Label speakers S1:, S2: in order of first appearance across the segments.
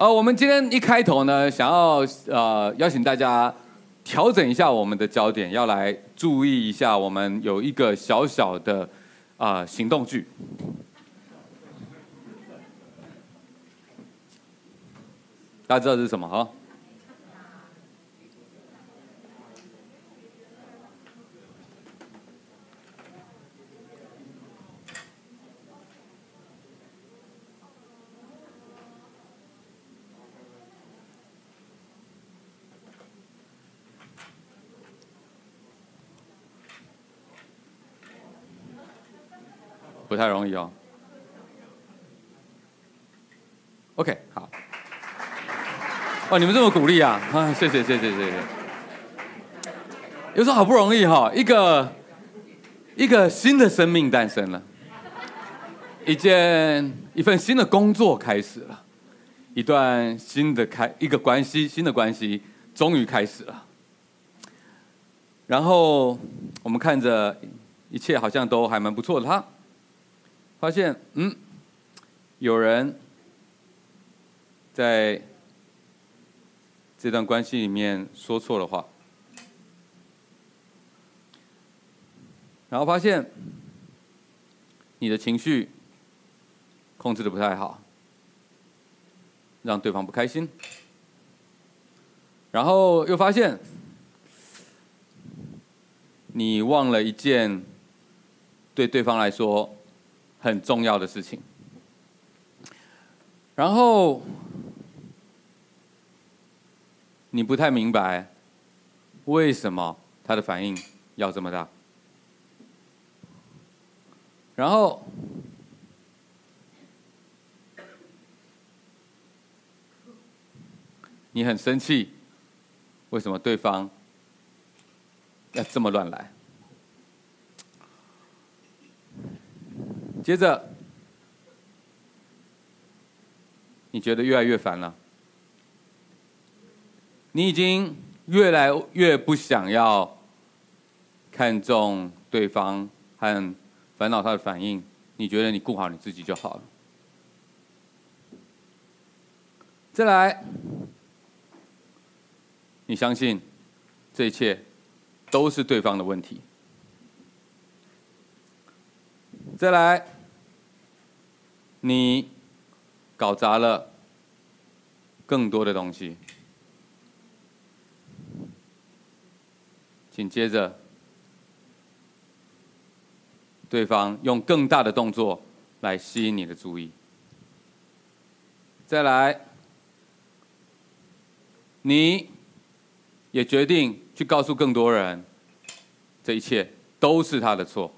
S1: 呃，我们今天一开头呢，想要呃邀请大家调整一下我们的焦点，要来注意一下，我们有一个小小的啊、行动剧。大家知道这是什么哈？太容易哦。OK，好。哦，你们这么鼓励啊！啊，谢谢谢谢谢谢。有时候好不容易哈，一个一个新的生命诞生了，一件一份新的工作开始了，一段新的开一个关系新的关系终于开始了。然后我们看着一切好像都还蛮不错的哈。发现，嗯，有人在这段关系里面说错了话，然后发现你的情绪控制的不太好，让对方不开心，然后又发现你忘了一件对对方来说很重要的事情，然后你不太明白为什么他的反应要这么大，然后你很生气，为什么对方要这么乱来？接着，你觉得越来越烦了，你已经越来越不想要看重对方和烦恼他的反应，你觉得你顾好你自己就好了。再来，你相信这一切都是对方的问题。再来，你搞砸了更多的东西。紧接着，对方用更大的动作来吸引你的注意。再来，你也决定去告诉更多人，这一切都是他的错。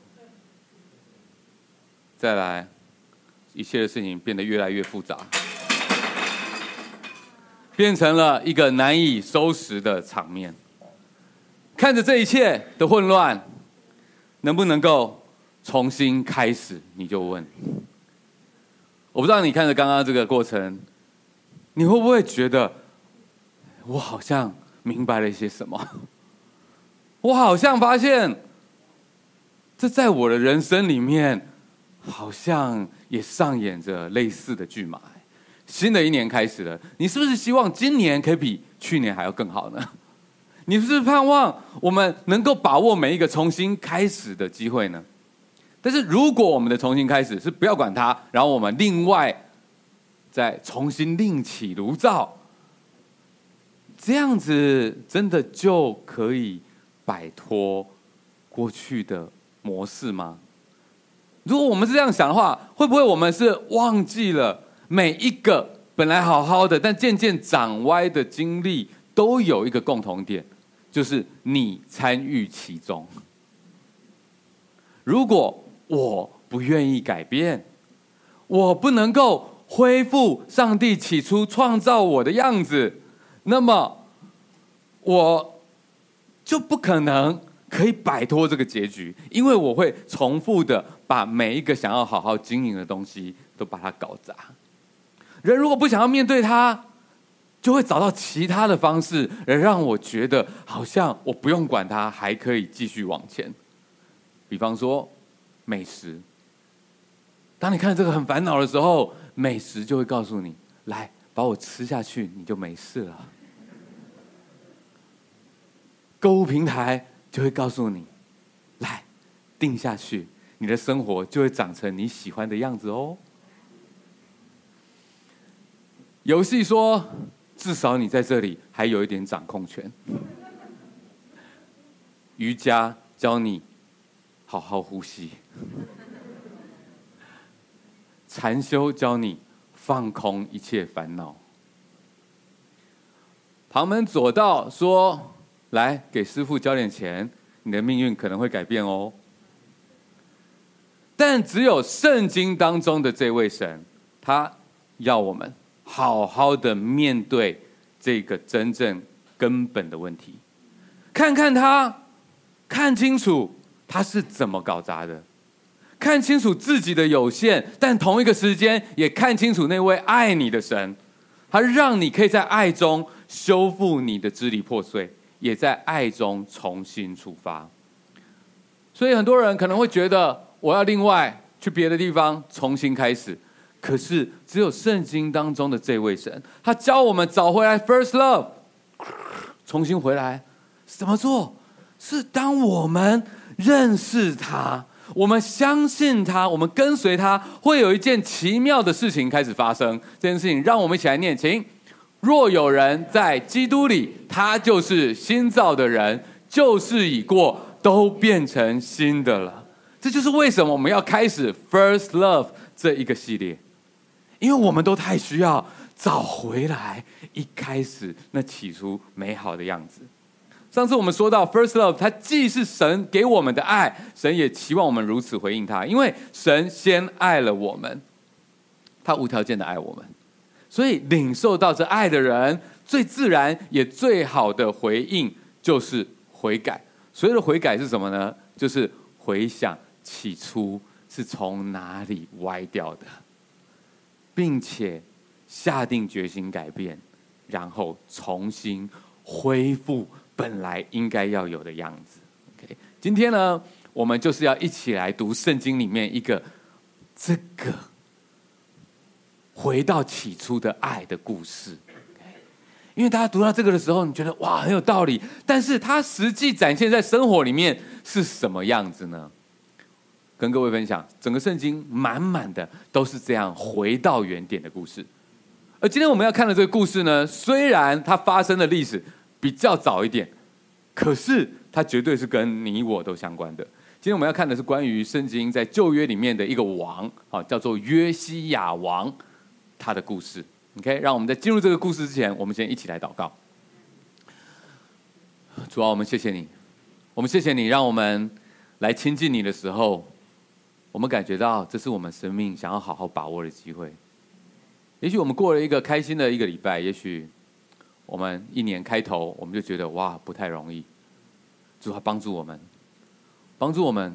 S1: 再来，一切的事情变得越来越复杂，变成了一个难以收拾的场面。看着这一切的混乱，能不能够重新开始？你就问。我不知道你看着刚刚这个过程，你会不会觉得我好像明白了一些什么？我好像发现，这在我的人生里面。好像也上演着类似的剧码。新的一年开始了，你是不是希望今年可以比去年还要更好呢？你是不是盼望我们能够把握每一个重新开始的机会呢？但是如果我们的重新开始是不要管它，然后我们另外再重新另起炉灶，这样子真的就可以摆脱过去的模式吗？如果我们是这样想的话，会不会我们是忘记了每一个本来好好的，但渐渐长歪的经历，都有一个共同点，就是你参与其中。如果我不愿意改变，我不能够恢复上帝起初创造我的样子，那么我就不可能。可以摆脱这个结局，因为我会重复的把每一个想要好好经营的东西都把它搞砸。人如果不想要面对它，就会找到其他的方式，而让我觉得好像我不用管它，还可以继续往前。比方说美食，当你看这个很烦恼的时候，美食就会告诉你：来把我吃下去，你就没事了。购物平台就会告诉你，来定下去，你的生活就会长成你喜欢的样子哦。游戏说，至少你在这里还有一点掌控权。瑜伽教你好好呼吸，禅修教你放空一切烦恼。旁门左道说：“来给师父交点钱，你的命运可能会改变哦。”但只有圣经当中的这位神，他要我们好好的面对这个真正根本的问题，看看他。看清楚他是怎么搞砸的，看清楚自己的有限，但同一个时间也看清楚那位爱你的神，他让你可以在爱中修复你的支离破碎，也在爱中重新出发。所以很多人可能会觉得，我要另外去别的地方重新开始，可是只有圣经当中的这位神，他教我们找回来 first love，重新回来，怎么做？是当我们认识他，我们相信他，我们跟随他，会有一件奇妙的事情开始发生。这件事情，让我们一起来念，请：若有人在基督里，他就是新造的人，旧事已过，都变成新的了。这就是为什么我们要开始 First Love 这一个系列，因为我们都太需要找回来一开始那起初美好的样子。上次我们说到，First Love，它既是神给我们的爱，神也期望我们如此回应他，因为神先爱了我们，他无条件的爱我们，所以领受到这爱的人，最自然也最好的回应就是悔改。所谓的悔改是什么呢？就是回想起初是从哪里歪掉的，并且下定决心改变，然后重新恢复。本来应该要有的样子。OK，今天呢，我们就是要一起来读圣经里面一个这个回到起初的爱的故事。因为大家读到这个的时候，你觉得哇，很有道理，但是它实际展现在生活里面是什么样子呢？跟各位分享，整个圣经满满的都是这样回到原点的故事。而今天我们要看的这个故事呢，虽然它发生的历史。比较早一点，可是它绝对是跟你我都相关的。今天我们要看的是关于圣经在旧约里面的一个王，啊，叫做约西亚王，他的故事。OK，让我们在进入这个故事之前，我们先一起来祷告。主啊，我们谢谢你，我们谢谢你，让我们来亲近你的时候，我们感觉到这是我们生命想要好好把握的机会。也许我们过了一个开心的一个礼拜，也许。我们一年开头，我们就觉得哇，不太容易。主啊，帮助我们，帮助我们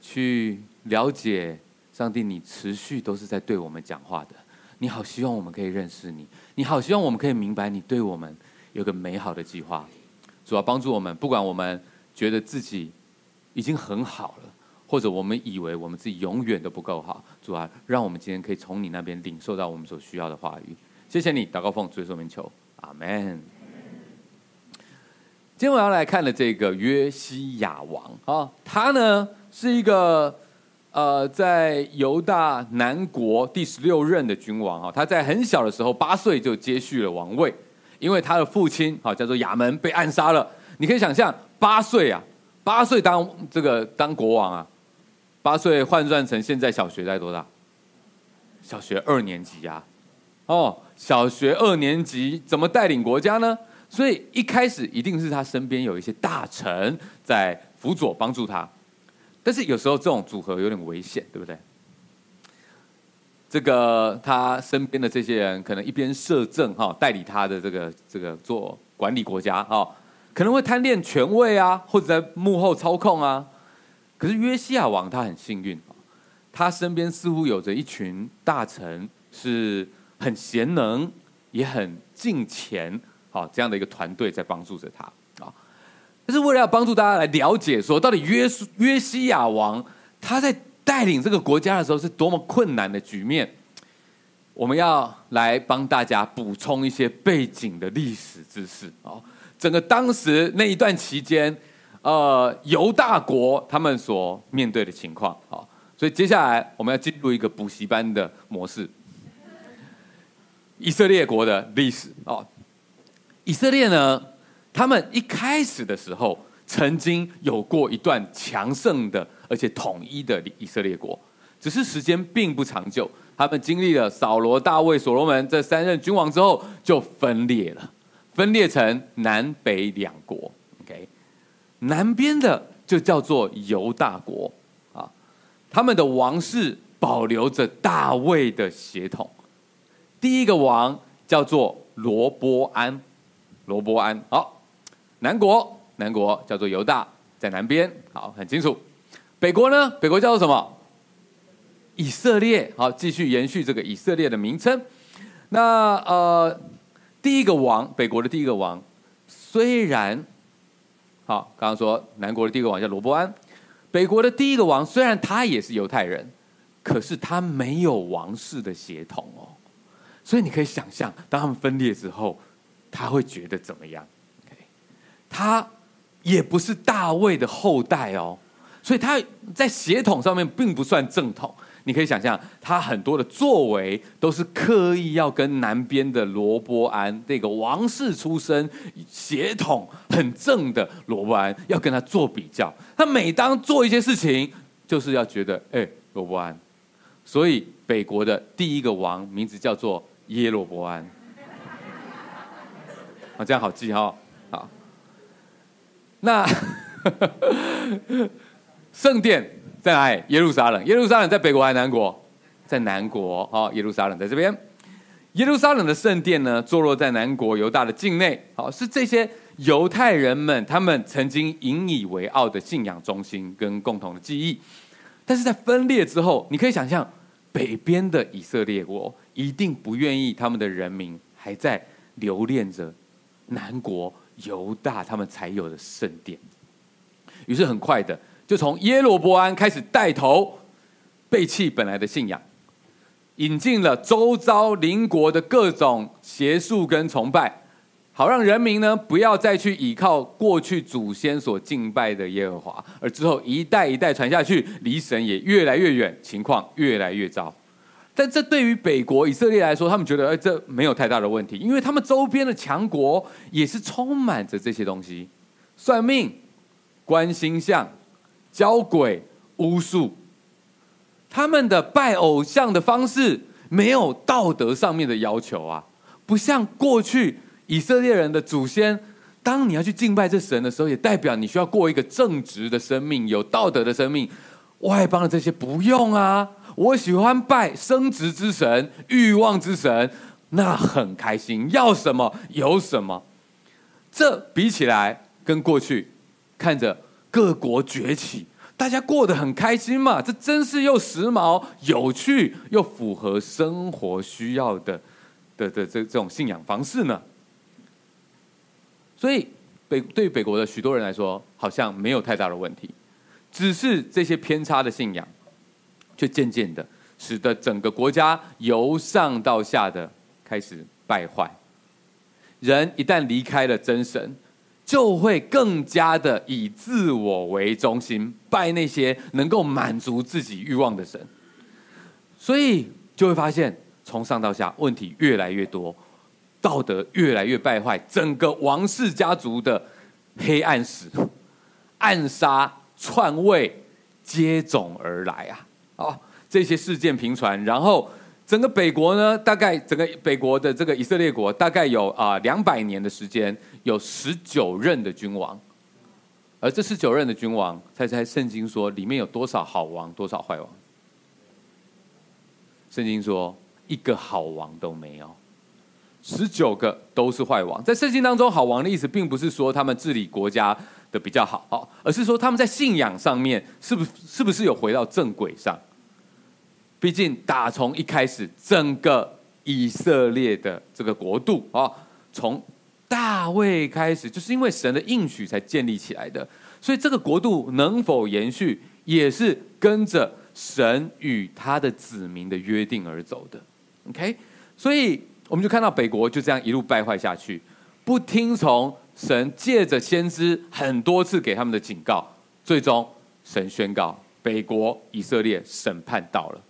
S1: 去了解上帝，你持续都是在对我们讲话的。你好，希望我们可以认识你。你好，希望我们可以明白你对我们有个美好的计划。主啊，帮助我们，不管我们觉得自己已经很好了，或者我们以为我们自己永远都不够好。主啊，让我们今天可以从你那边领受到我们所需要的话语。谢谢你，祷告奉主耶稣名求，阿门。今天我要来看的这个约西亚王啊，他呢是一个呃，在犹大南国第十六任的君王啊。他在很小的时候，八岁就接续了王位，因为他的父亲啊叫做亚门被暗杀了。你可以想象，八岁啊，八岁当这个当国王啊，八岁换算成现在小学在多大？小学二年级呀，哦。小学二年级怎么带领国家呢？所以一开始一定是他身边有一些大臣在辅佐帮助他，但是有时候这种组合有点危险，对不对？这个他身边的这些人可能一边摄政哈，代理他的这个这个做管理国家哈，可能会贪恋权位啊，或者在幕后操控啊。可是约西亚王他很幸运，他身边似乎有着一群大臣是。很贤能，也很敬虔，好，这样的一个团队在帮助着他啊。但是为了要帮助大家来了解，说到底约约西亚王他在带领这个国家的时候是多么困难的局面，我们要来帮大家补充一些背景的历史知识哦。整个当时那一段期间，呃，犹大国他们所面对的情况啊，所以接下来我们要进入一个补习班的模式。以色列国的历史哦，以色列呢，他们一开始的时候曾经有过一段强盛的而且统一的以色列国，只是时间并不长久。他们经历了扫罗、大卫、所罗门这三任君王之后，就分裂了，分裂成南北两国。南边的就叫做犹大国啊，他们的王室保留着大卫的血统。第一个王叫做罗波安，罗波安。好，南国，南国叫做犹大，在南边。好，很清楚。北国呢？北国叫做什么？以色列，好，继续延续这个以色列的名称。那呃，第一个王，北国的第一个王，虽然，好，刚刚说南国的第一个王叫罗伯安，北国的第一个王虽然他也是犹太人，可是他没有王室的血统哦。所以你可以想象，当他们分裂之后，他会觉得怎么样他也不是大卫的后代哦，所以他在血统上面并不算正统。你可以想象，他很多的作为都是刻意要跟南边的罗伯安这个王室出身、血统很正的罗伯安要跟他做比较。他每当做一些事情，就是要觉得，哎，罗伯安。所以北国的第一个王名字叫做耶罗伯安。啊，这样好记哈，好。那 圣殿。在哪里？耶路撒冷。耶路撒冷在北国还是南国？在南国。好，耶路撒冷在这边。耶路撒冷的圣殿呢，坐落在南国犹大的境内。好，是这些犹太人们他们曾经引以为傲的信仰中心跟共同的记忆。但是在分裂之后，你可以想象，北边的以色列国一定不愿意他们的人民还在留恋着南国犹大他们才有的圣殿。于是很快的。就从耶罗波安开始带头背弃本来的信仰，引进了周遭邻国的各种邪术跟崇拜，好让人民呢不要再去依靠过去祖先所敬拜的耶和华，而之后一代一代传下去，离神也越来越远，情况越来越糟。但这对于北国以色列来说，他们觉得哎，这没有太大的问题，因为他们周边的强国也是充满着这些东西，算命、观星象。交鬼、巫术，他们的拜偶像的方式没有道德上面的要求啊，不像过去以色列人的祖先，当你要去敬拜这神的时候，也代表你需要过一个正直的生命、有道德的生命。外邦的这些不用啊，我喜欢拜生殖之神、欲望之神，那很开心，要什么有什么。这比起来，跟过去看着。各国崛起，大家过得很开心嘛？这真是又时髦、有趣，又符合生活需要的的的这这种信仰方式呢？所以北对北国的许多人来说，好像没有太大的问题，只是这些偏差的信仰，却渐渐的使得整个国家由上到下的开始败坏。人一旦离开了真神。就会更加的以自我为中心，拜那些能够满足自己欲望的神，所以就会发现从上到下问题越来越多，道德越来越败坏，整个王室家族的黑暗史、暗杀、篡位接踵而来啊！啊，这些事件频传，然后。整个北国呢，大概整个北国的这个以色列国，大概有啊两百年的时间，有十九任的君王，而这十九任的君王，猜猜圣经说里面有多少好王，多少坏王？圣经说一个好王都没有，十九个都是坏王。在圣经当中，好王的意思并不是说他们治理国家的比较好，而是说他们在信仰上面是不是是不是有回到正轨上？毕竟，打从一开始，整个以色列的这个国度啊，从大卫开始，就是因为神的应许才建立起来的。所以，这个国度能否延续，也是跟着神与他的子民的约定而走的。OK，所以我们就看到北国就这样一路败坏下去，不听从神借着先知很多次给他们的警告，最终神宣告北国以色列审判到了。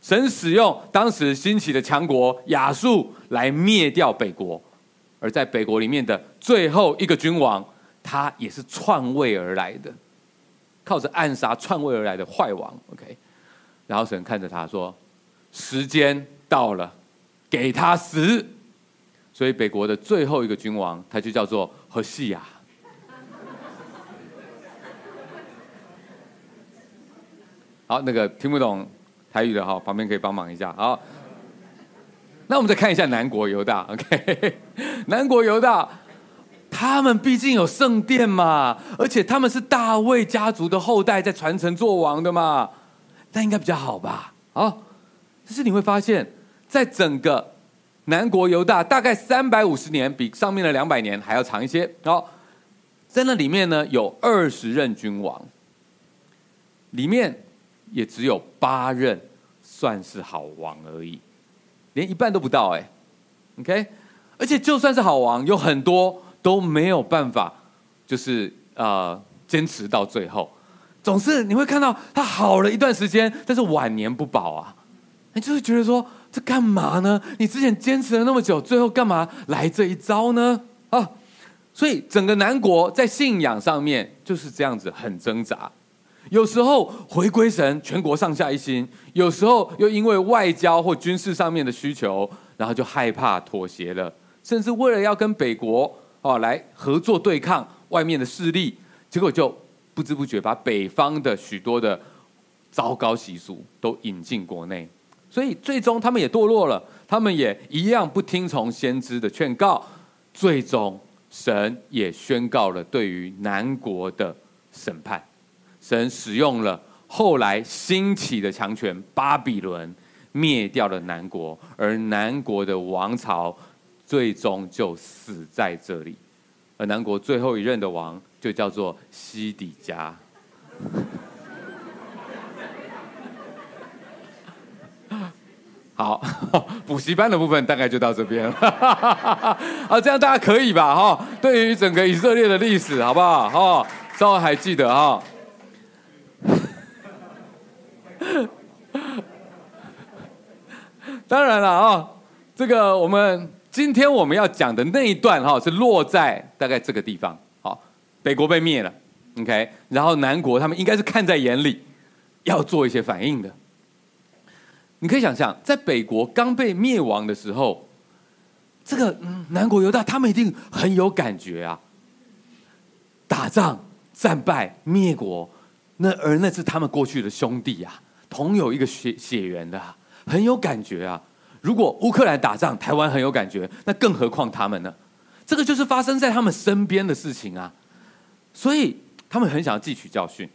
S1: 神使用当时兴起的强国亚述来灭掉北国，而在北国里面的最后一个君王，他也是篡位而来的，靠着暗杀篡位而来的坏王。OK，然后神看着他说：“时间到了，给他死。”所以北国的最后一个君王，他就叫做何西亚。好，那个听不懂。台语的哈，旁边可以帮忙一下。好，那我们再看一下南国犹大。OK，南国犹大，他们毕竟有圣殿嘛，而且他们是大卫家族的后代，在传承做王的嘛，那应该比较好吧？啊，但是你会发现，在整个南国犹大，大概三百五十年，比上面的两百年还要长一些。好，在那里面呢，有二十任君王，里面。也只有八任算是好王而已，连一半都不到哎，OK，而且就算是好王，有很多都没有办法，就是呃坚持到最后，总是你会看到他好了一段时间，但是晚年不保啊，你就是觉得说这干嘛呢？你之前坚持了那么久，最后干嘛来这一招呢？啊，所以整个南国在信仰上面就是这样子很挣扎。有时候回归神，全国上下一心；有时候又因为外交或军事上面的需求，然后就害怕妥协了，甚至为了要跟北国哦来合作对抗外面的势力，结果就不知不觉把北方的许多的糟糕习俗都引进国内，所以最终他们也堕落了，他们也一样不听从先知的劝告，最终神也宣告了对于南国的审判。神使用了后来兴起的强权巴比伦，灭掉了南国，而南国的王朝最终就死在这里。而南国最后一任的王就叫做西底家。好，补习班的部分大概就到这边了。好，这样大家可以吧？哈，对于整个以色列的历史，好不好？哈，稍微还记得哈。当然了啊，这个我们今天我们要讲的那一段哈，是落在大概这个地方。好，北国被灭了，OK，然后南国他们应该是看在眼里，要做一些反应的。你可以想象，在北国刚被灭亡的时候，这个嗯南国犹大他们一定很有感觉啊，打仗战败灭国，那而那是他们过去的兄弟啊。同有一个血血缘的，很有感觉啊！如果乌克兰打仗，台湾很有感觉，那更何况他们呢？这个就是发生在他们身边的事情啊！所以他们很想要汲取教训。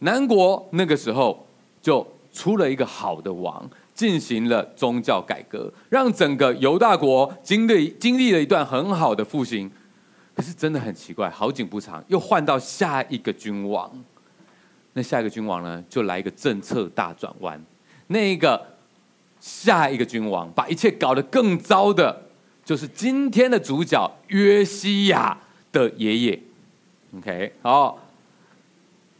S1: 南国那个时候就出了一个好的王，进行了宗教改革，让整个犹大国经历经历了一段很好的复兴。可是真的很奇怪，好景不长，又换到下一个君王。那下一个君王呢，就来一个政策大转弯。那一个下一个君王把一切搞得更糟的，就是今天的主角约西亚的爷爷。OK，好，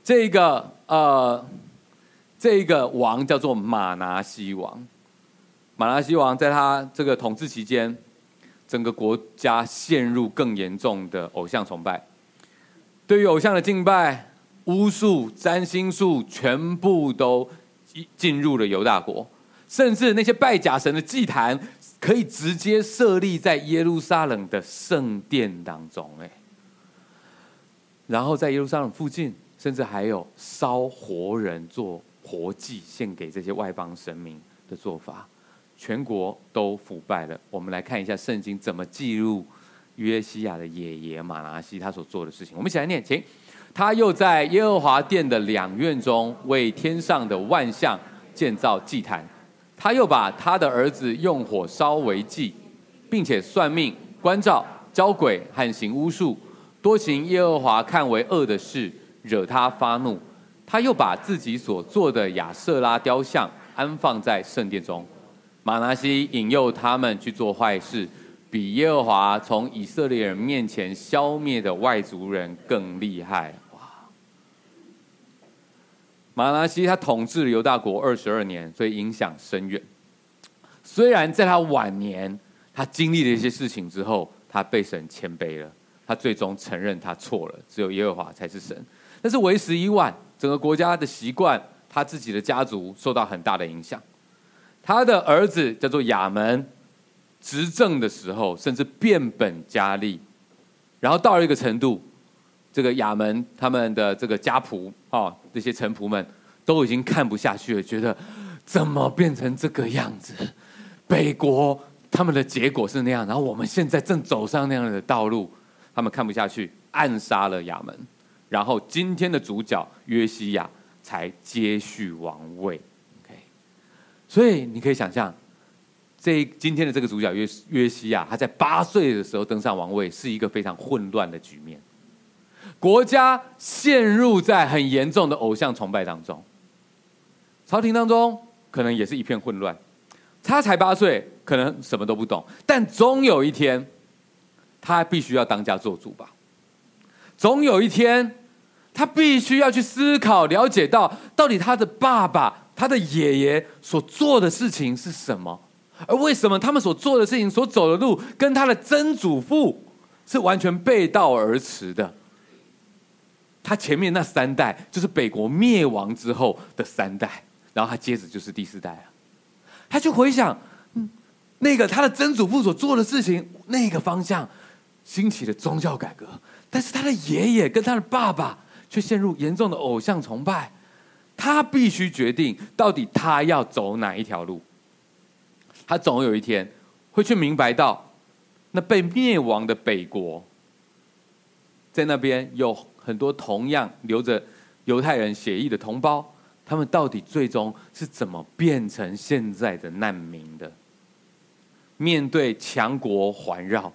S1: 这个呃，这个王叫做玛拿西王。玛拿西王在他这个统治期间，整个国家陷入更严重的偶像崇拜，对于偶像的敬拜。巫术、占星术全部都进入了犹大国，甚至那些拜假神的祭坛可以直接设立在耶路撒冷的圣殿当中。哎，然后在耶路撒冷附近，甚至还有烧活人做活祭献给这些外邦神明的做法，全国都腐败了。我们来看一下圣经怎么记录约西亚的爷爷马拿西他所做的事情。我们一起来念，请。他又在耶和华殿的两院中为天上的万象建造祭坛。他又把他的儿子用火烧为祭，并且算命、关照、交鬼和行巫术，多行耶和华看为恶的事，惹他发怒。他又把自己所做的亚瑟拉雕像安放在圣殿中。马拿西引诱他们去做坏事，比耶和华从以色列人面前消灭的外族人更厉害。马拉西他统治了犹大国二十二年，所以影响深远。虽然在他晚年，他经历了一些事情之后，他被神谦卑了，他最终承认他错了，只有耶和华才是神。但是为时已晚，整个国家的习惯，他自己的家族受到很大的影响。他的儿子叫做亚门，执政的时候甚至变本加厉，然后到了一个程度，这个亚门他们的这个家仆啊，这些臣仆们都已经看不下去了，觉得怎么变成这个样子？北国他们的结果是那样，然后我们现在正走上那样的道路，他们看不下去，暗杀了亚门，然后今天的主角约西亚才接续王位。所以你可以想象，这今天的这个主角约约西亚，他在八岁的时候登上王位，是一个非常混乱的局面，国家陷入在很严重的偶像崇拜当中，朝廷当中可能也是一片混乱。他才八岁，可能什么都不懂，但总有一天，他必须要当家做主吧。总有一天，他必须要去思考、了解到，到底他的爸爸。他的爷爷所做的事情是什么？而为什么他们所做的事情、所走的路，跟他的曾祖父是完全背道而驰的？他前面那三代就是北国灭亡之后的三代，然后他接着就是第四代了。他就回想，嗯，那个他的曾祖父所做的事情，那个方向兴起的宗教改革，但是他的爷爷跟他的爸爸却陷入严重的偶像崇拜。他必须决定到底他要走哪一条路。他总有一天会去明白到，那被灭亡的北国，在那边有很多同样留着犹太人血液的同胞，他们到底最终是怎么变成现在的难民的？面对强国环绕，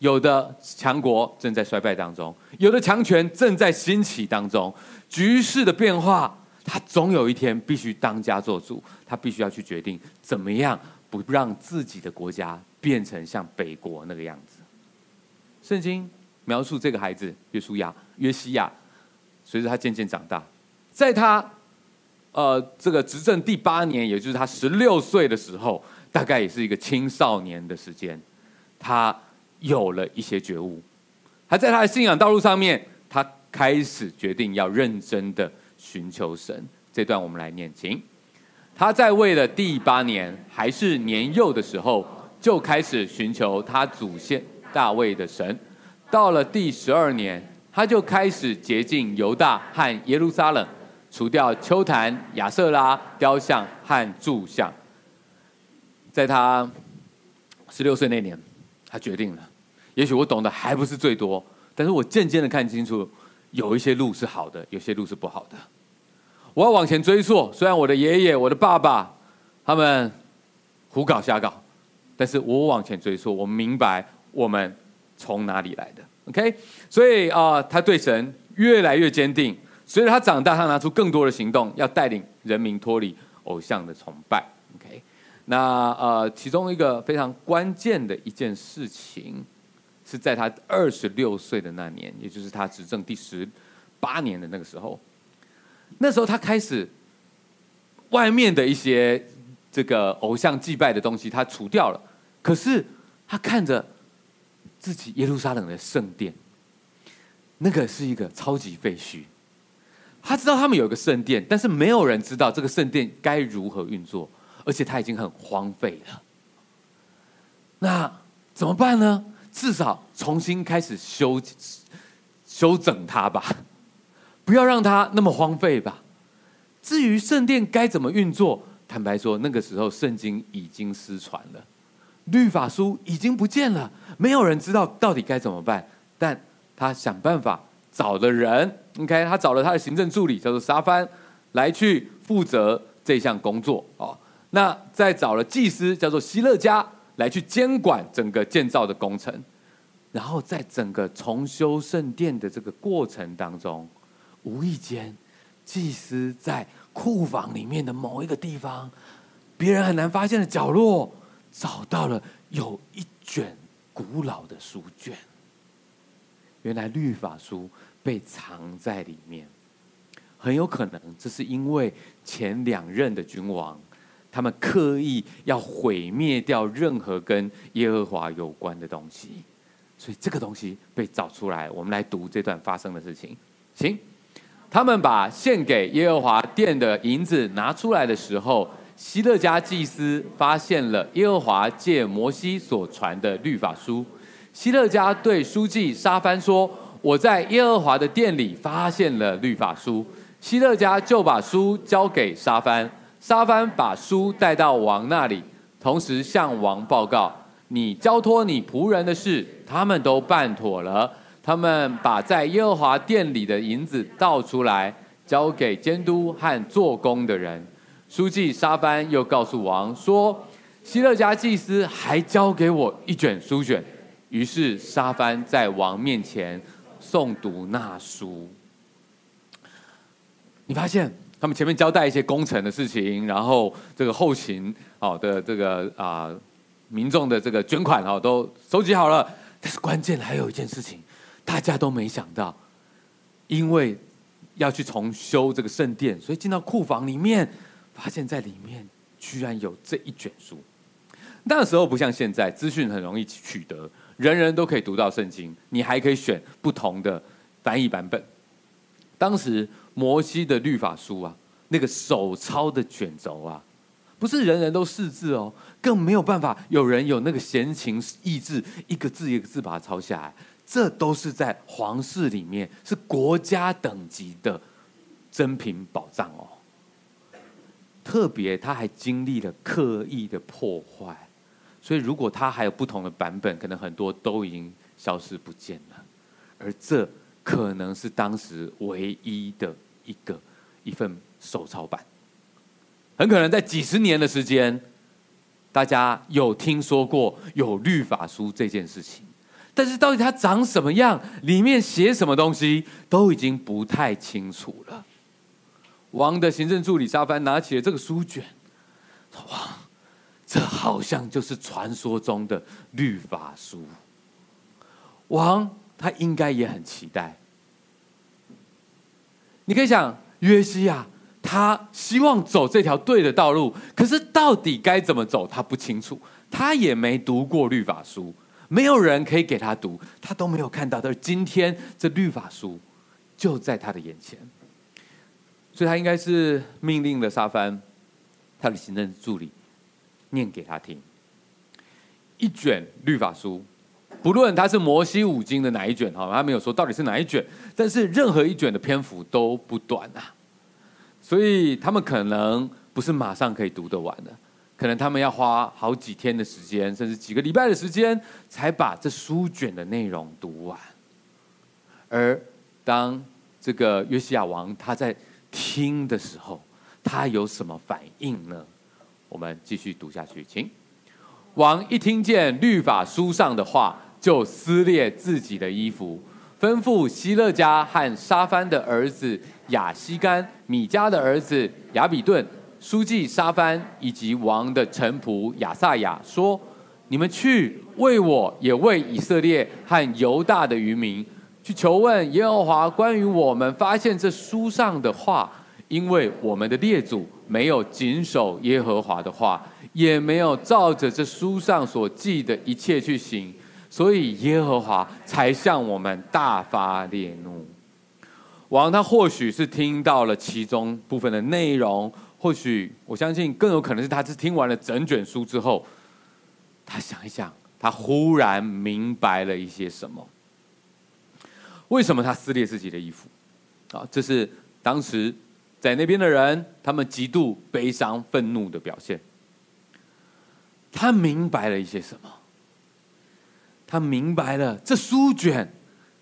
S1: 有的强国正在衰败当中，有的强权正在兴起当中。局势的变化，他总有一天必须当家做主，他必须要去决定怎么样不让自己的国家变成像北国那个样子。圣经描述这个孩子约书亚、约西亚，随着他渐渐长大，在他呃这个执政第八年，也就是他十六岁的时候，大概也是一个青少年的时间，他有了一些觉悟，他在他的信仰道路上面，他。开始决定要认真的寻求神，这段我们来念经。他在位的第八年，还是年幼的时候，就开始寻求他祖先大卫的神。到了第十二年，他就开始洁净犹大和耶路撒冷，除掉丘坛、亚瑟拉雕像和柱像。在他十六岁那年，他决定了，也许我懂得还不是最多，但是我渐渐的看清楚。有一些路是好的，有些路是不好的。我要往前追溯，虽然我的爷爷、我的爸爸他们胡搞瞎搞，但是我往前追溯，我明白我们从哪里来的。OK，所以啊、他对神越来越坚定。随着他长大，他拿出更多的行动，要带领人民脱离偶像的崇拜。OK，那呃，其中一个非常关键的一件事情。是在他二十六岁的那年，也就是他执政第十八年的那个时候，那时候他开始外面的一些这个偶像祭拜的东西，他除掉了。可是他看着自己耶路撒冷的圣殿，那个是一个超级废墟。他知道他们有一个圣殿，但是没有人知道这个圣殿该如何运作，而且他已经很荒废了。那怎么办呢？至少重新开始修修整它吧，不要让它那么荒废吧。至于圣殿该怎么运作，坦白说，那个时候圣经已经失传了，律法书已经不见了，没有人知道到底该怎么办。但他想办法找了人，OK，他找了他的行政助理叫做沙帆来去负责这项工作哦。那再找了祭司叫做希勒家。来去监管整个建造的工程，然后在整个重修圣殿的这个过程当中，无意间，祭司在库房里面的某一个地方别人很难发现的角落，找到了有一卷古老的书卷。原来律法书被藏在里面，很有可能这是因为前两任的君王，他们刻意要毁灭掉任何跟耶和华有关的东西，所以这个东西被找出来。我们来读这段发生的事情，行。他们把献给耶和华殿的银子拿出来的时候，希勒家祭司发现了耶和华借摩西所传的律法书。希勒家对书记沙番说：“我在耶和华的殿里发现了律法书。”希勒家就把书交给沙番，沙番把书带到王那里，同时向王报告：“你交托你仆人的事，他们都办妥了。”他们把在耶和华殿里的银子倒出来，交给监督和做工的人。书记沙番又告诉王说：“希勒家祭司还交给我一卷书卷。”于是沙番在王面前诵读那书。你发现他们前面交代一些工程的事情，然后这个后勤好的这个啊民众的这个捐款哦都收集好了，但是关键还有一件事情。大家都没想到，因为要去重修这个圣殿，所以进到库房里面，发现在里面居然有这一卷书。那时候不像现在，资讯很容易取得，人人都可以读到圣经，你还可以选不同的翻译版本。当时摩西的律法书啊，那个手抄的卷轴啊，不是人人都识字哦，更没有办法有人有那个闲情逸致，一个字一个字把它抄下来。这都是在皇室里面，是国家等级的珍品宝藏哦。特别，他还经历了刻意的破坏，所以如果他还有不同的版本，可能很多都已经消失不见了。而这可能是当时唯一的一个一份手抄版，很可能在几十年的时间，大家有听说过有律法书这件事情。但是到底它长什么样，里面写什么东西，都已经不太清楚了。王的行政助理沙番拿起了这个书卷，说：“哇，这好像就是传说中的律法书。”王他应该也很期待。你可以想，约西亚他希望走这条对的道路，可是到底该怎么走，他不清楚，他也没读过律法书。没有人可以给他读，他都没有看到。但是今天这律法书就在他的眼前，所以他应该是命令了沙帆，他的行政助理念给他听。一卷律法书，不论他是摩西五经的哪一卷哈，他没有说到底是哪一卷，但是任何一卷的篇幅都不短啊，所以他们可能不是马上可以读得完的。可能他们要花好几天的时间，甚至几个礼拜的时间，才把这书卷的内容读完。而当这个约西亚王他在听的时候，他有什么反应呢？我们继续读下去，请。王一听见律法书上的话，就撕裂自己的衣服，吩咐希勒家和沙番的儿子亚西干、米迦的儿子亚比顿。书记沙番以及王的臣仆亚萨雅说：“你们去为我也为以色列和犹大的余民去求问耶和华关于我们发现这书上的话，因为我们的列祖没有谨守耶和华的话，也没有照着这书上所记的一切去行，所以耶和华才向我们大发烈怒。”王他或许是听到了其中部分的内容。或许我相信更有可能是他是听完了整卷书之后，他想一想，他忽然明白了一些什么。为什么他撕裂自己的衣服？啊，这是当时在那边的人，他们极度悲伤、愤怒的表现。他明白了一些什么？他明白了这书卷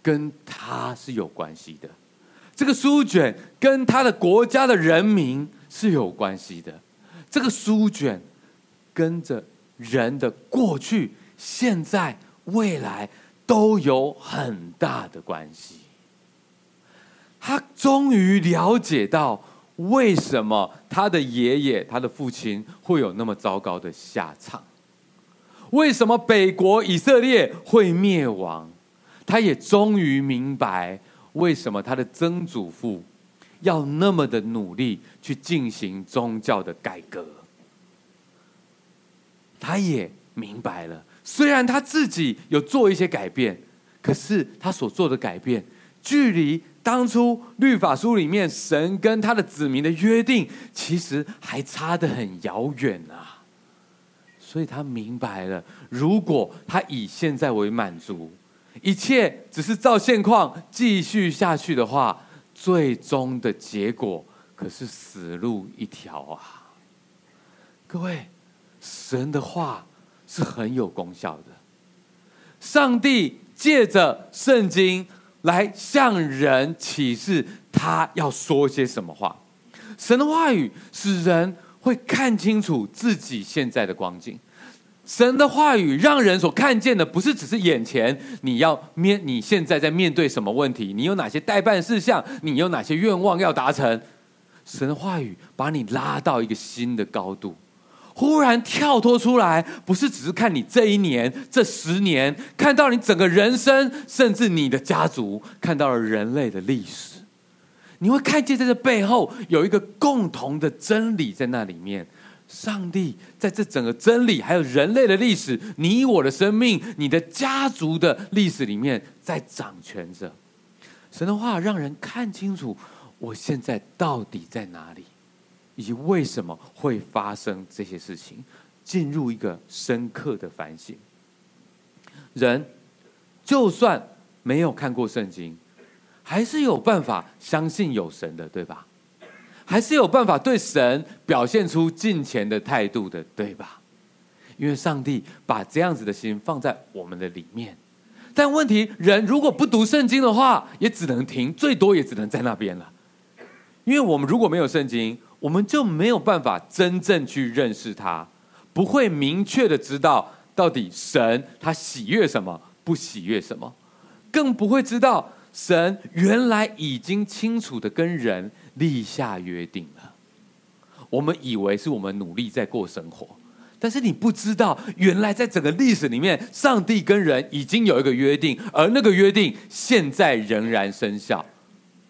S1: 跟他是有关系的，这个书卷跟他的国家的人民。是有关系的，这个书卷跟着人的过去、现在、未来都有很大的关系。他终于了解到为什么他的爷爷、他的父亲会有那么糟糕的下场？为什么北国以色列会灭亡？他也终于明白为什么他的曾祖父要那么的努力去进行宗教的改革。他也明白了，虽然他自己有做一些改变，可是他所做的改变，距离当初律法书里面神跟他的子民的约定，其实还差得很遥远啊。所以他明白了，如果他以现在为满足，一切只是照现况继续下去的话，最终的结果可是死路一条啊！各位。神的话是很有功效的。上帝借着圣经来向人启示，他要说些什么话。神的话语使人会看清楚自己现在的光景。神的话语让人所看见的，不是只是眼前你要面，你现在在面对什么问题，你有哪些待办事项，你有哪些愿望要达成。神的话语把你拉到一个新的高度。忽然跳脱出来，不是只是看你这一年、这十年，看到你整个人生，甚至你的家族，看到了人类的历史，你会看见在这背后有一个共同的真理在那里面。上帝在这整个真理，还有人类的历史，你我的生命、你的家族的历史里面，在掌权着。神的话让人看清楚，我现在到底在哪里。以及为什么会发生这些事情，进入一个深刻的反省。人就算没有看过圣经，还是有办法相信有神的，对吧？还是有办法对神表现出敬虔的态度的，对吧？因为上帝把这样子的心放在我们的里面。但问题，人如果不读圣经的话，也只能停，最多也只能在那边了。因为我们如果没有圣经，我们就没有办法真正去认识他，不会明确的知道到底神他喜悦什么，不喜悦什么，更不会知道神原来已经清楚的跟人立下约定了。我们以为是我们努力在过生活，但是你不知道，原来在整个历史里面，上帝跟人已经有一个约定，而那个约定现在仍然生效。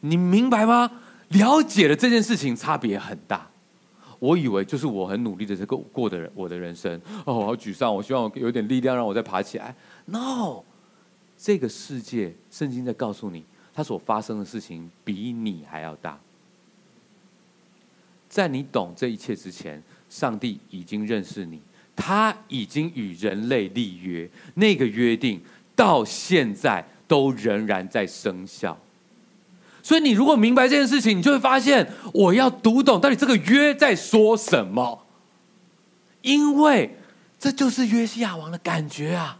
S1: 你明白吗？了解了这件事情差别很大，我以为就是我很努力的这个过的人，我的人生哦，好沮丧，我希望有点力量让我再爬起来。No，这个世界圣经在告诉你，它所发生的事情比你还要大。在你懂这一切之前，上帝已经认识你，他已经与人类立约，那个约定到现在都仍然在生效。所以，你如果明白这件事情，你就会发现，我要读懂到底这个约在说什么。因为这就是约西亚王的感觉啊！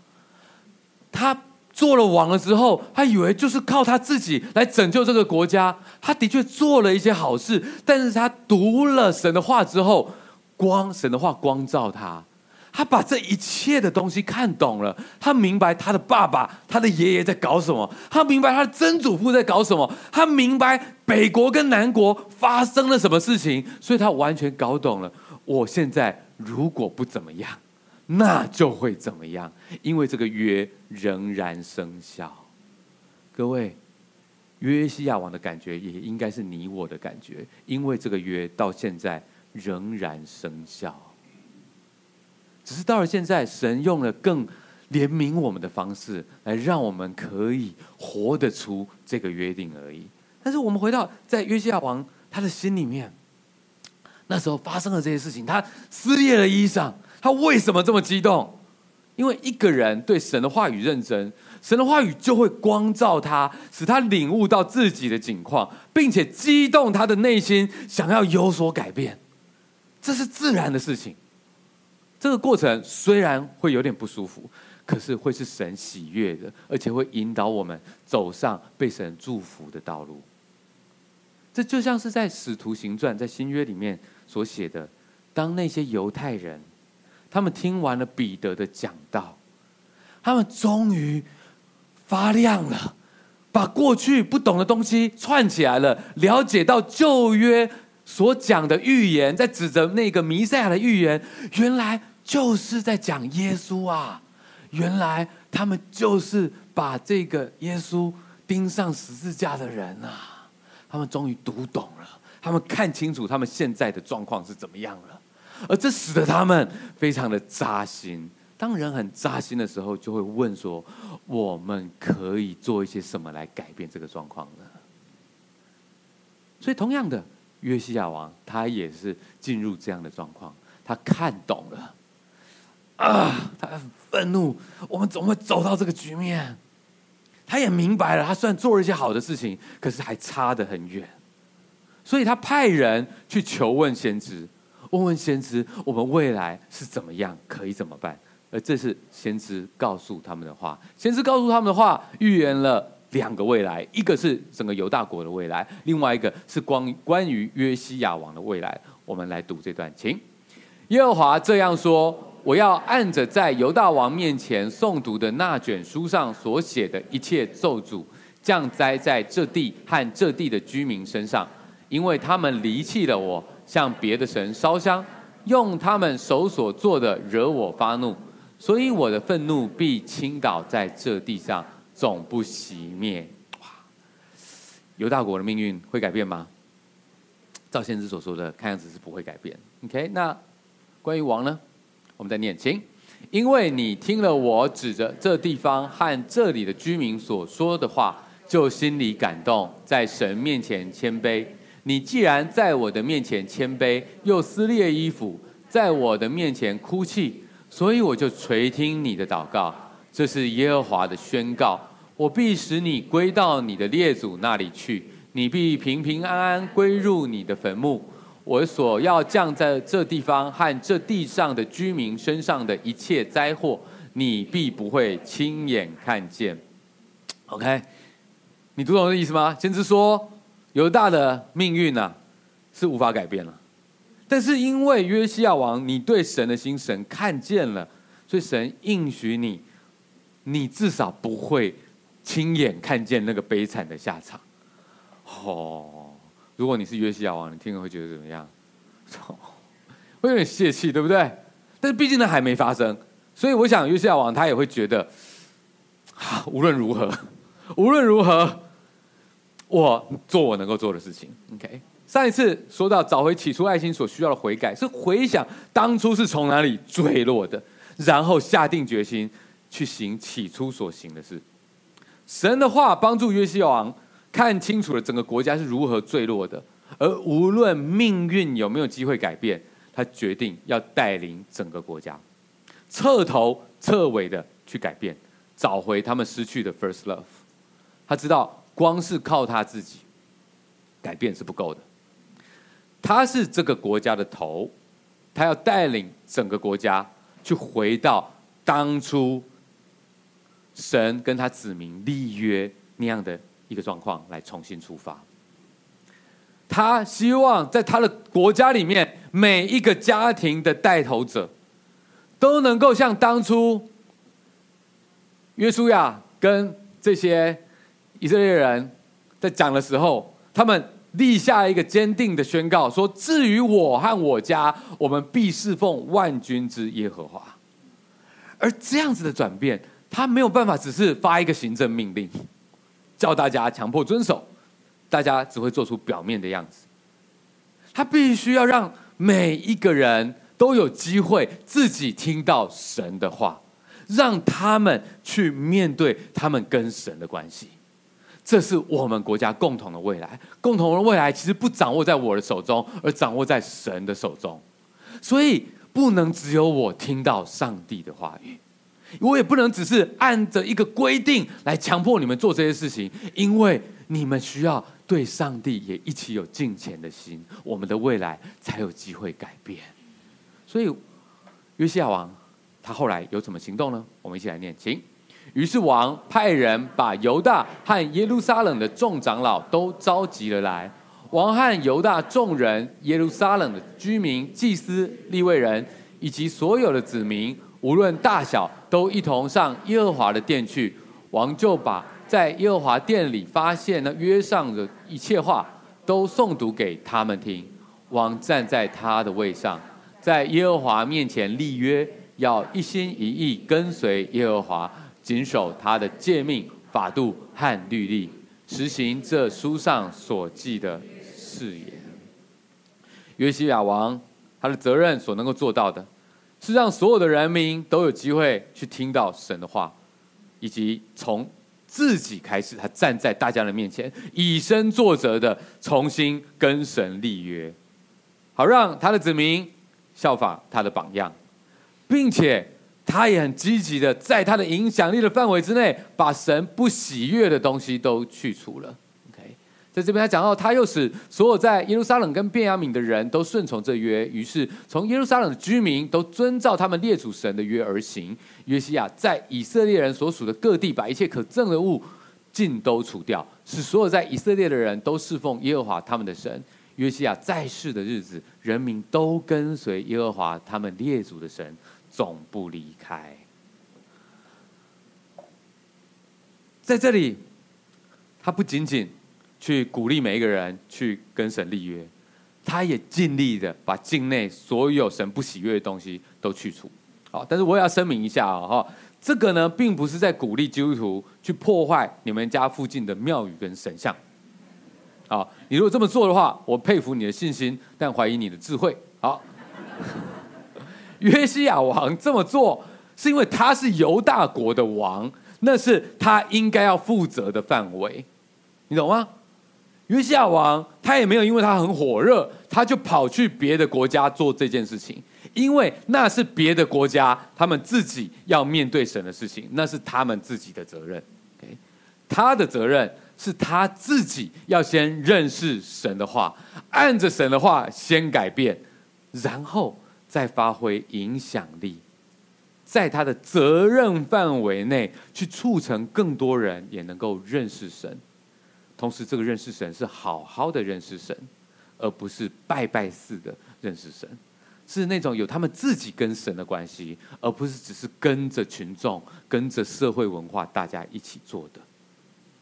S1: 他做了王了之后，他以为就是靠他自己来拯救这个国家。他的确做了一些好事，但是他读了神的话之后，光神的话光照他。他把这一切的东西看懂了，他明白他的爸爸、他的爷爷在搞什么，他明白他的曾祖父在搞什么，他明白北国跟南国发生了什么事情，所以他完全搞懂了。我现在如果不怎么样，那就会怎么样，因为这个约仍然生效。各位，约西亚王的感觉也应该是你我的感觉，因为这个约到现在仍然生效。只是到了现在，神用了更怜悯我们的方式，来让我们可以活得出这个约定而已。但是我们回到在约西亚王他的心里面，那时候发生了这些事情，他撕裂了衣裳，他为什么这么激动？因为一个人对神的话语认真，神的话语就会光照他，使他领悟到自己的境况，并且激动他的内心，想要有所改变。这是自然的事情。这个过程虽然会有点不舒服，可是会是神喜悦的，而且会引导我们走上被神祝福的道路。这就像是在《使徒行传》在新约里面所写的：当那些犹太人，他们听完了彼得的讲道，他们终于发亮了，把过去不懂的东西串起来了，了解到旧约所讲的预言，在指着那个弥赛亚的预言，原来就是在讲耶稣啊！原来他们就是把这个耶稣钉上十字架的人啊！他们终于读懂了，他们看清楚他们现在的状况是怎么样了，而这使得他们非常的扎心。当人很扎心的时候，就会问说：我们可以做一些什么来改变这个状况呢？所以，同样的。约西亚王他也是进入这样的状况，他看懂了，啊，他很愤怒，我们怎么会走到这个局面？他也明白了，他虽然做了一些好的事情，可是还差得很远，所以他派人去求问先知，问问先知，我们未来是怎么样，可以怎么办？而这是先知告诉他们的话，先知告诉他们的话，预言了。两个未来，一个是整个犹大国的未来，另外一个是关关于约西亚王的未来。我们来读这段，请耶和华这样说：我要按着在犹大王面前诵读的那卷书上所写的一切咒诅，降灾在这地和这地的居民身上，因为他们离弃了我，向别的神烧香，用他们手所做的惹我发怒，所以我的愤怒必倾倒在这地上。总不熄灭。哇！犹大国的命运会改变吗？照先知所说的，看样子是不会改变。OK，那关于王呢？我们再念，请，因为你听了我指着这地方和这里的居民所说的话，就心里感动，在神面前谦卑。你既然在我的面前谦卑，又撕裂衣服，在我的面前哭泣，所以我就垂听你的祷告。这是耶和华的宣告：我必使你归到你的列祖那里去，你必平平安安归入你的坟墓。我所要降在这地方和这地上的居民身上的一切灾祸，你必不会亲眼看见。OK，你读懂这意思吗？先知说，犹大的命运啊是无法改变了，但是因为约西亚王，你对神的心神看见了，所以神应许你。你至少不会亲眼看见那个悲惨的下场，哦。如果你是约西亚王，你听了会觉得怎么样？会有点泄气，对不对？但是毕竟呢还没发生，所以我想约西亚王他也会觉得，啊，无论如何，无论如何，我做我能够做的事情。OK，上一次说到找回起初爱心所需要的悔改，是回想当初是从哪里坠落的，然后下定决心。去行起初所行的事，神的话帮助约西亚王看清楚了整个国家是如何坠落的，而无论命运有没有机会改变，他决定要带领整个国家彻头彻尾的去改变，找回他们失去的 first love。他知道光是靠他自己改变是不够的，他是这个国家的头，他要带领整个国家去回到当初。神跟他子民立约那样的一个状况来重新出发，他希望在他的国家里面，每一个家庭的带头者都能够像当初约书亚跟这些以色列人在讲的时候，他们立下一个坚定的宣告，说：“至于我和我家，我们必侍奉万军之耶和华。”而这样子的转变。他没有办法，只是发一个行政命令，叫大家强迫遵守，大家只会做出表面的样子。他必须要让每一个人都有机会自己听到神的话，让他们去面对他们跟神的关系。这是我们国家共同的未来，共同的未来其实不掌握在我的手中，而掌握在神的手中。所以不能只有我听到上帝的话语。我也不能只是按着一个规定来强迫你们做这些事情，因为你们需要对上帝也一起有敬虔的心，我们的未来才有机会改变。所以约西亚王他后来有什么行动呢？我们一起来念，请。于是王派人把犹大和耶路撒冷的众长老都召集了来，王和犹大众人、耶路撒冷的居民、祭司、利未人以及所有的子民。无论大小，都一同上耶和华的殿去。王就把在耶和华殿里发现那约上的一切话，都诵读给他们听。王站在他的位上，在耶和华面前立约，要一心一意跟随耶和华，谨守他的诫命、法度和律例，实行这书上所记的誓言。约西亚王他的责任所能够做到的，是让所有的人民都有机会去听到神的话，以及从自己开始，他站在大家的面前，以身作则的重新跟神立约，好让他的子民效法他的榜样，并且他也很积极的在他的影响力的范围之内，把神不喜悦的东西都去除了。在这边，他讲到，他又使所有在耶路撒冷跟便雅悯的人都顺从这约，于是从耶路撒冷的居民都遵照他们列祖神的约而行。约西亚在以色列人所属的各地，把一切可憎的物尽都除掉，使所有在以色列的人都侍奉耶和华他们的神。约西亚在世的日子，人民都跟随耶和华他们列祖的神，总不离开。在这里，他不仅仅。去鼓励每一个人去跟神立约，他也尽力的把境内所有神不喜悦的东西都去除。好，但是我也要声明一下啊，哈，这个呢，并不是在鼓励基督徒去破坏你们家附近的庙宇跟神像。好，你如果这么做的话，我佩服你的信心，但怀疑你的智慧。好，约西亚王这么做，是因为他是犹大国的王，那是他应该要负责的范围，你懂吗？约西亚王他也没有因为他很火热，他就跑去别的国家做这件事情，因为那是别的国家他们自己要面对神的事情，那是他们自己的责任。他的责任是他自己要先认识神的话，按着神的话先改变，然后再发挥影响力，在他的责任范围内去促成更多人也能够认识神。同时，这个认识神是好好的认识神，而不是拜拜似的认识神，是那种有他们自己跟神的关系，而不是只是跟着群众、跟着社会文化大家一起做的。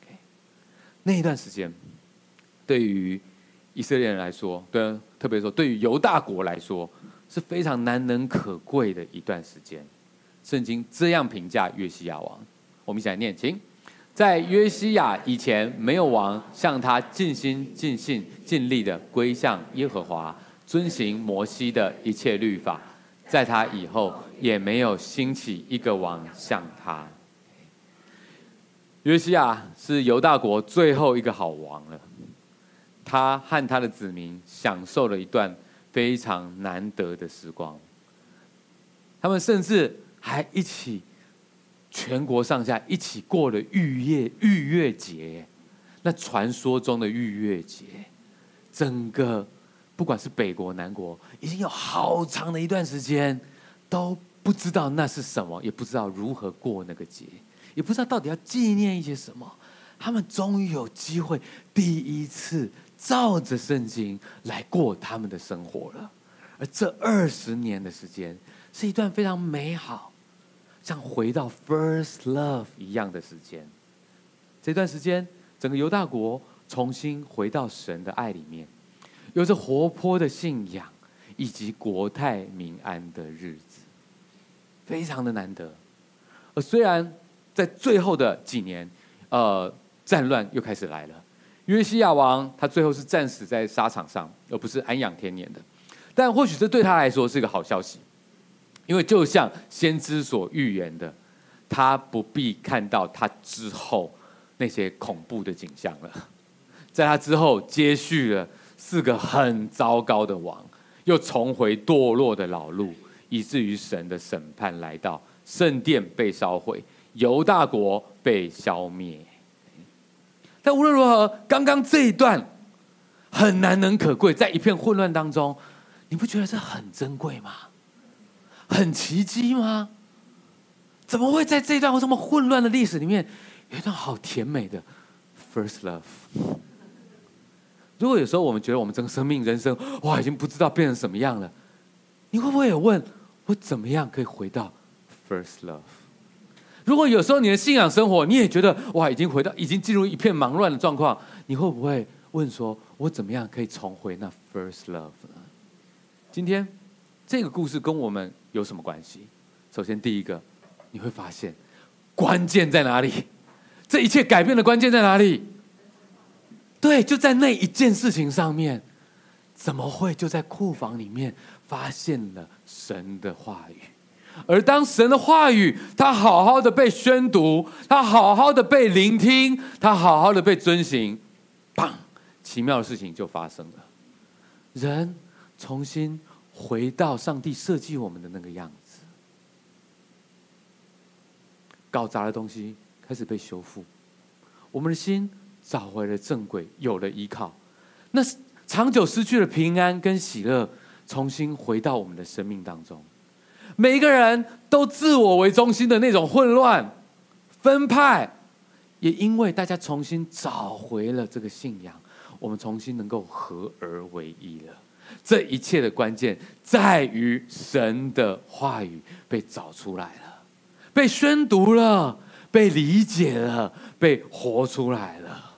S1: OK 那一段时间，对于以色列人来说，对，特别说对于犹大国来说，是非常难能可贵的一段时间。圣经这样评价约西亚王，我们一起来念，请。在约西亚以前，没有王像他尽心尽性尽力的归向耶和华，遵行摩西的一切律法。在他以后，也没有兴起一个王像他。约西亚是犹大国最后一个好王了，他和他的子民享受了一段非常难得的时光，他们甚至还一起。全国上下一起过了逾越逾越节，那传说中的逾越节，整个不管是北国南国，已经有好长的一段时间都不知道那是什么，也不知道如何过那个节，也不知道到底要纪念一些什么。他们终于有机会，第一次照着圣经来过他们的生活了。而这二十年的时间，是一段非常美好。像回到 first love 一样的时间，这段时间，整个犹大国重新回到神的爱里面，有着活泼的信仰以及国泰民安的日子，非常的难得。而虽然在最后的几年，呃，战乱又开始来了，约西亚王他最后是战死在沙场上，而不是安养天年的，但或许这对他来说是一个好消息。因为就像先知所预言的，他不必看到他之后那些恐怖的景象了。在他之后，接续了四个很糟糕的王，又重回堕落的老路，以至于神的审判来到，圣殿被烧毁，犹大国被消灭。但无论如何，刚刚这一段很难能可贵，在一片混乱当中，你不觉得这很珍贵吗？很奇迹吗？怎么会在这段这么混乱的历史里面，有一段好甜美的 first love？如果有时候我们觉得我们整个生命人生哇，已经不知道变成什么样了，你会不会也问我怎么样可以回到 first love？如果有时候你的信仰生活你也觉得哇，已经回到已经进入一片忙乱的状况，你会不会问说我怎么样可以重回那 first love 呢？今天这个故事跟我们有什么关系？首先，第一个，你会发现关键在哪里？这一切改变的关键在哪里？对，就在那一件事情上面。怎么会就在库房里面发现了神的话语？而当神的话语，他好好的被宣读，他好好的被聆听，他好好的被遵行，砰！奇妙的事情就发生了，人重新回到上帝设计我们的那个样子，搞砸的东西开始被修复，我们的心找回了正轨，有了依靠，那长久失去了平安跟喜乐，重新回到我们的生命当中。每一个人都自我为中心的那种混乱、分派，也因为大家重新找回了这个信仰，我们重新能够合而为一了。这一切的关键在于神的话语被找出来了，被宣读了，被理解了，被活出来了。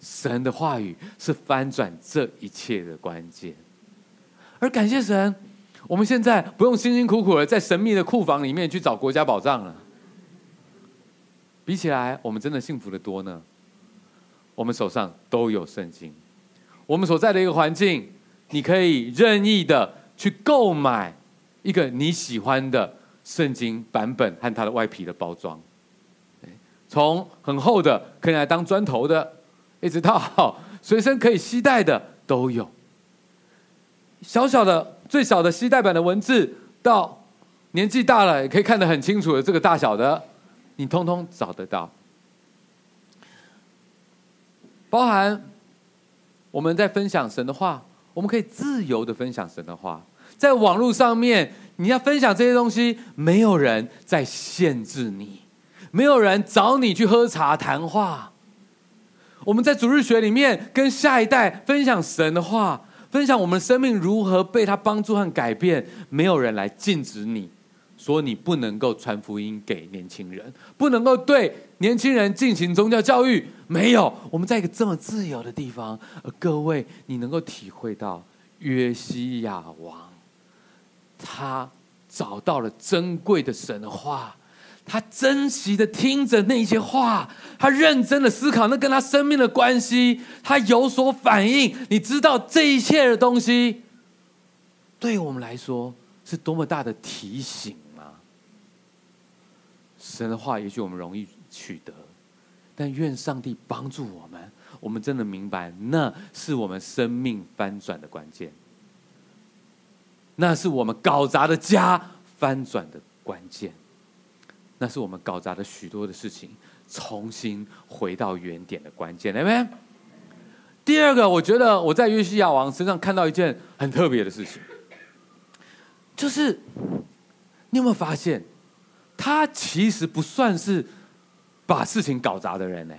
S1: 神的话语是翻转这一切的关键，而感谢神。我们现在不用辛辛苦苦的在神秘的库房里面去找国家宝藏了。比起来，我们真的幸福得多呢。我们手上都有圣经，我们所在的一个环境，你可以任意的去购买一个你喜欢的圣经版本和它的外皮的包装。从很厚的可以来当砖头的，一直到随身可以携带的都有。小小的。最小的携带版的文字，到年纪大了也可以看得很清楚的这个大小的，你通通找得到。包含我们在分享神的话，我们可以自由的分享神的话，在网络上面你要分享这些东西，没有人在限制你，没有人找你去喝茶谈话。我们在主日学里面跟下一代分享神的话。分享我们生命如何被他帮助和改变，没有人来禁止你，说你不能够传福音给年轻人，不能够对年轻人进行宗教教育。没有，我们在一个这么自由的地方，而各位，你能够体会到约西亚王，他找到了珍贵的神话。他珍惜的听着那些话，他认真的思考那跟他生命的关系，他有所反应。你知道这一切的东西，对我们来说是多么大的提醒？神的话也许我们容易取得，但愿上帝帮助我们，我们真的明白那是我们生命翻转的关键，那是我们搞砸的家翻转的关键。那是我们搞砸的许多的事情，重新回到原点的关键，来没？第二个，我觉得我在约西亚王身上看到一件很特别的事情，就是你有没有发现，他其实不算是把事情搞砸的人呢？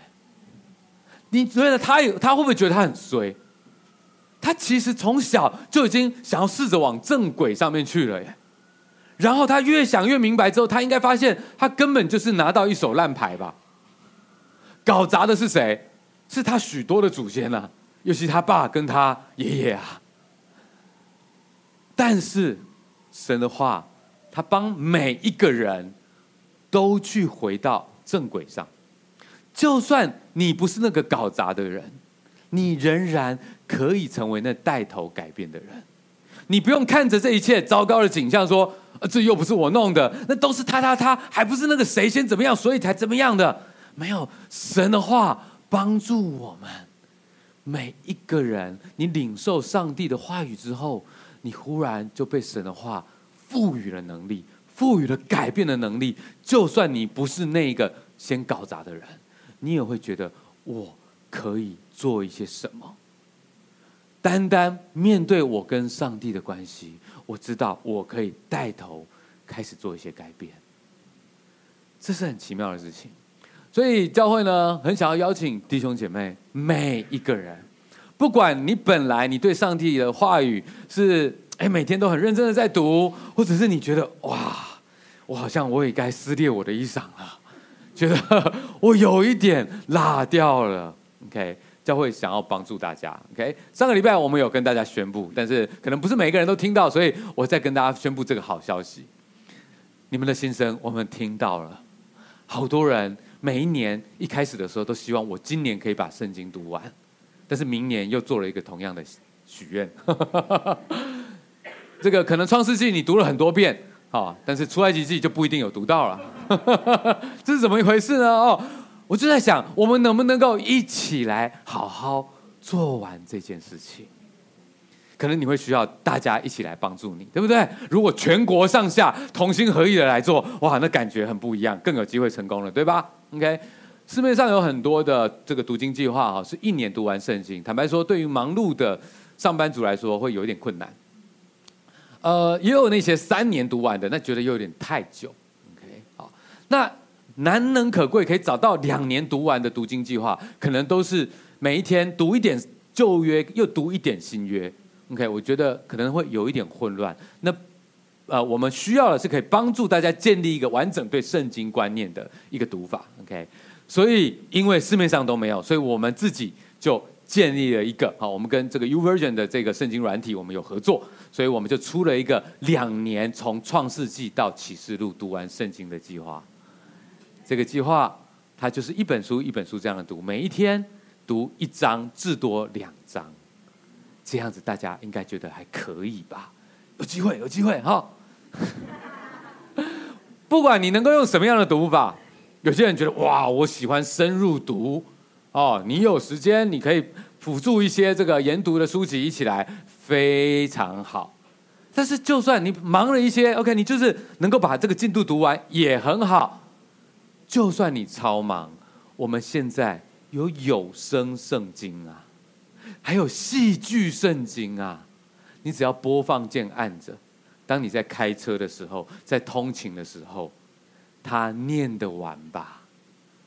S1: 你觉得他有他会不会觉得他很衰？他其实从小就已经想要试着往正轨上面去了耶。然后他越想越明白之后，他应该发现他根本就是拿到一手烂牌吧。搞砸的是谁？是他许多的祖先啊，尤其他爸跟他爷爷啊。但是神的话，他帮每一个人都去回到正轨上。就算你不是那个搞砸的人，你仍然可以成为那带头改变的人。你不用看着这一切糟糕的景象说。啊，这又不是我弄的，那都是他他他，还不是那个谁先怎么样，所以才怎么样的？没有神的话帮助我们每一个人。你领受上帝的话语之后，你忽然就被神的话赋予了能力，赋予了改变的能力。就算你不是那个先搞砸的人，你也会觉得我可以做一些什么。单单面对我跟上帝的关系。我知道我可以带头开始做一些改变，这是很奇妙的事情。所以教会呢，很想要邀请弟兄姐妹每一个人，不管你本来你对上帝的话语是哎每天都很认真的在读，或者是你觉得哇，我好像我也该撕裂我的衣裳了，觉得我有一点落掉了。OK，教会想要帮助大家。OK，上个礼拜我们有跟大家宣布，但是可能不是每个人都听到，所以我再跟大家宣布这个好消息。你们的心声我们听到了，好多人每一年一开始的时候都希望我今年可以把圣经读完，但是明年又做了一个同样的许愿。这个可能创世纪你读了很多遍，好，但是出埃及记就不一定有读到了，这是怎么一回事呢？哦，我就在想，我们能不能够一起来好好做完这件事情？可能你会需要大家一起来帮助你，对不对？如果全国上下同心合意的来做，哇，那感觉很不一样，更有机会成功了，对吧？OK，市面上有很多的这个读经计划哈，是一年读完圣经。坦白说，对于忙碌的上班族来说，会有一点困难。呃，也有那些三年读完的，那觉得又有点太久。OK，好，那难能可贵可以找到两年读完的读经计划，可能都是每一天读一点旧约，又读一点新约。OK，我觉得可能会有一点混乱。那呃，我们需要的是可以帮助大家建立一个完整对圣经观念的一个读法。OK，所以因为市面上都没有，所以我们自己就。建立了一个好，我们跟这个 U Version 的这个圣经软体，我们有合作，所以我们就出了一个两年从创世纪到启示录读完圣经的计划。这个计划它就是一本书一本书这样的读，每一天读一章至多两章，这样子大家应该觉得还可以吧？有机会，有机会哈！不管你能够用什么样的读法，有些人觉得哇，我喜欢深入读。哦，你有时间，你可以辅助一些这个研读的书籍一起来，非常好。但是，就算你忙了一些，OK，你就是能够把这个进度读完也很好。就算你超忙，我们现在有有声圣经啊，还有戏剧圣经啊，你只要播放键按着，当你在开车的时候，在通勤的时候，他念得完吧？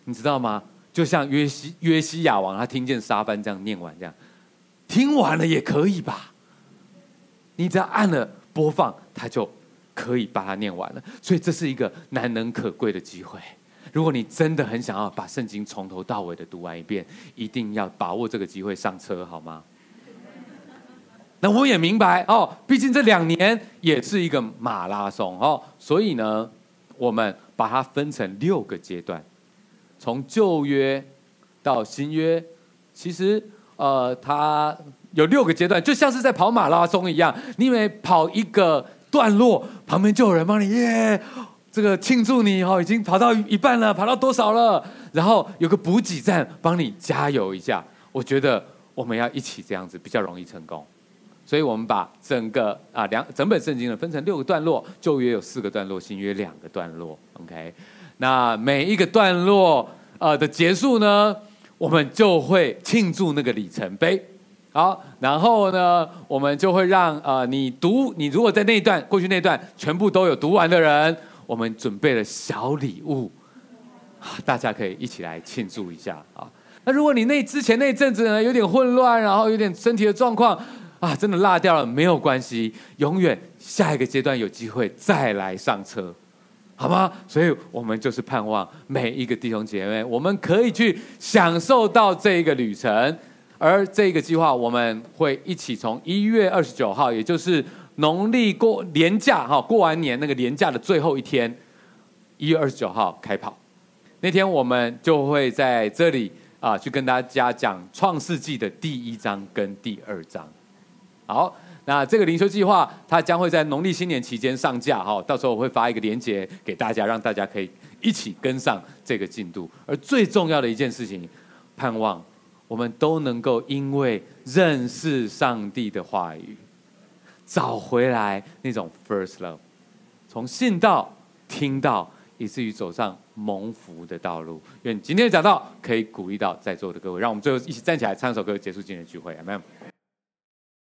S1: 你知道吗？就像约西约西亚王，他听见沙班这样念完，这样听完了也可以吧？你只要按了播放，他就可以把它念完了。所以这是一个难能可贵的机会。如果你真的很想要把圣经从头到尾的读完一遍，一定要把握这个机会上车，好吗？那我也明白哦，毕竟这两年也是一个马拉松哦，所以呢，我们把它分成六个阶段。从旧约到新约，其实呃，它有六个阶段，就像是在跑马拉松一样。你以为跑一个段落，旁边就有人帮你耶，这个庆祝你哦，已经跑到一半了，跑到多少了？然后有个补给站帮你加油一下。我觉得我们要一起这样子，比较容易成功。所以我们把整个啊两整本圣经呢分成六个段落，旧约有四个段落，新约两个段落。OK。那每一个段落呃的结束呢，我们就会庆祝那个里程碑。好，然后呢，我们就会让呃你读，你如果在那一段过去那段全部都有读完的人，我们准备了小礼物，大家可以一起来庆祝一下啊。那如果你那之前那阵子呢有点混乱，然后有点身体的状况啊，真的落掉了，没有关系，永远下一个阶段有机会再来上车。好吗？所以我们就是盼望每一个弟兄姐妹，我们可以去享受到这一个旅程。而这个计划，我们会一起从一月二十九号，也就是农历过年假哈，过完年那个年假的最后一天，一月二十九号开跑。那天我们就会在这里啊，去跟大家讲创世纪的第一章跟第二章。好。那这个灵修计划，它将会在农历新年期间上架哈，到时候我会发一个链接给大家，让大家可以一起跟上这个进度。而最重要的一件事情，盼望我们都能够因为认识上帝的话语，找回来那种 first love，从信道听到，以至于走上蒙福的道路。愿今天的讲道可以鼓励到在座的各位，让我们最后一起站起来唱首歌，结束今天的聚会，阿门。